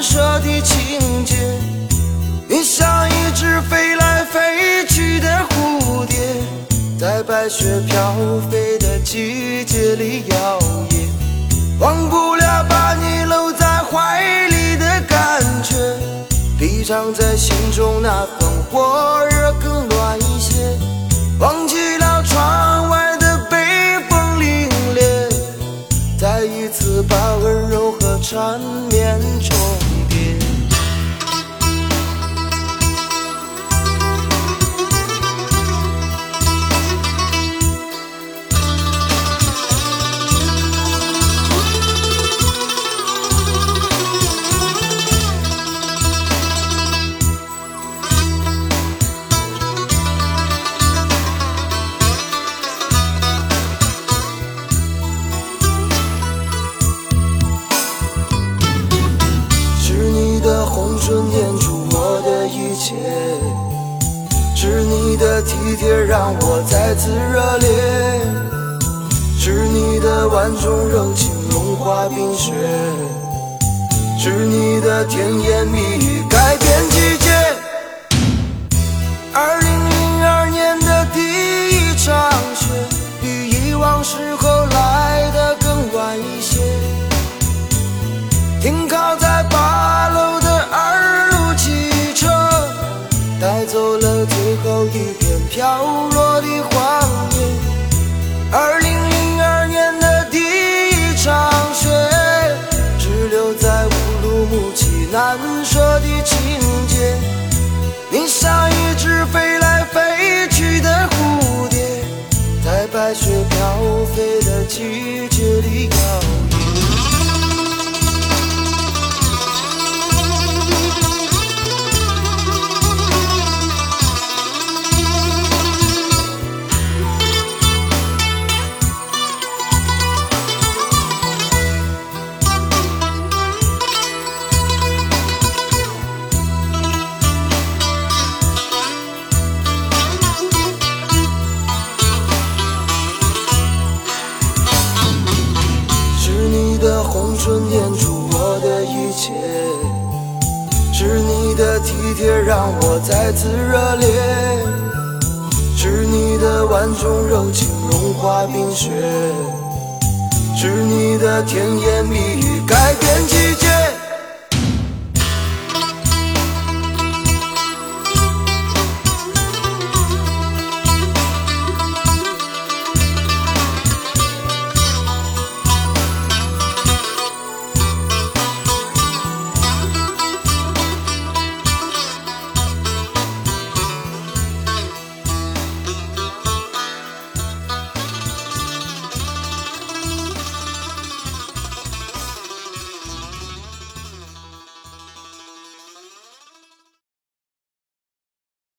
舍的情节。你像一只飞来飞去的蝴蝶，在白雪飘飞的季节里摇曳，忘不了把你搂在怀里的感觉，比藏在心中那份火热的红唇念出我的一切，是你的体贴让我再次热烈，是你的万种柔情融化冰雪，是你的甜言蜜语改变季节。二零零二年的第一场雪，比以往时飘落的黄叶。二零零二年的第一场雪，只留在乌鲁木齐难舍的情结。你像一只飞来飞去的蝴蝶，在白雪飘飞的季的红唇念出我的一切，是你的体贴让我再次热烈，是你的万种柔情融化冰雪，是你的甜言蜜语改变季节。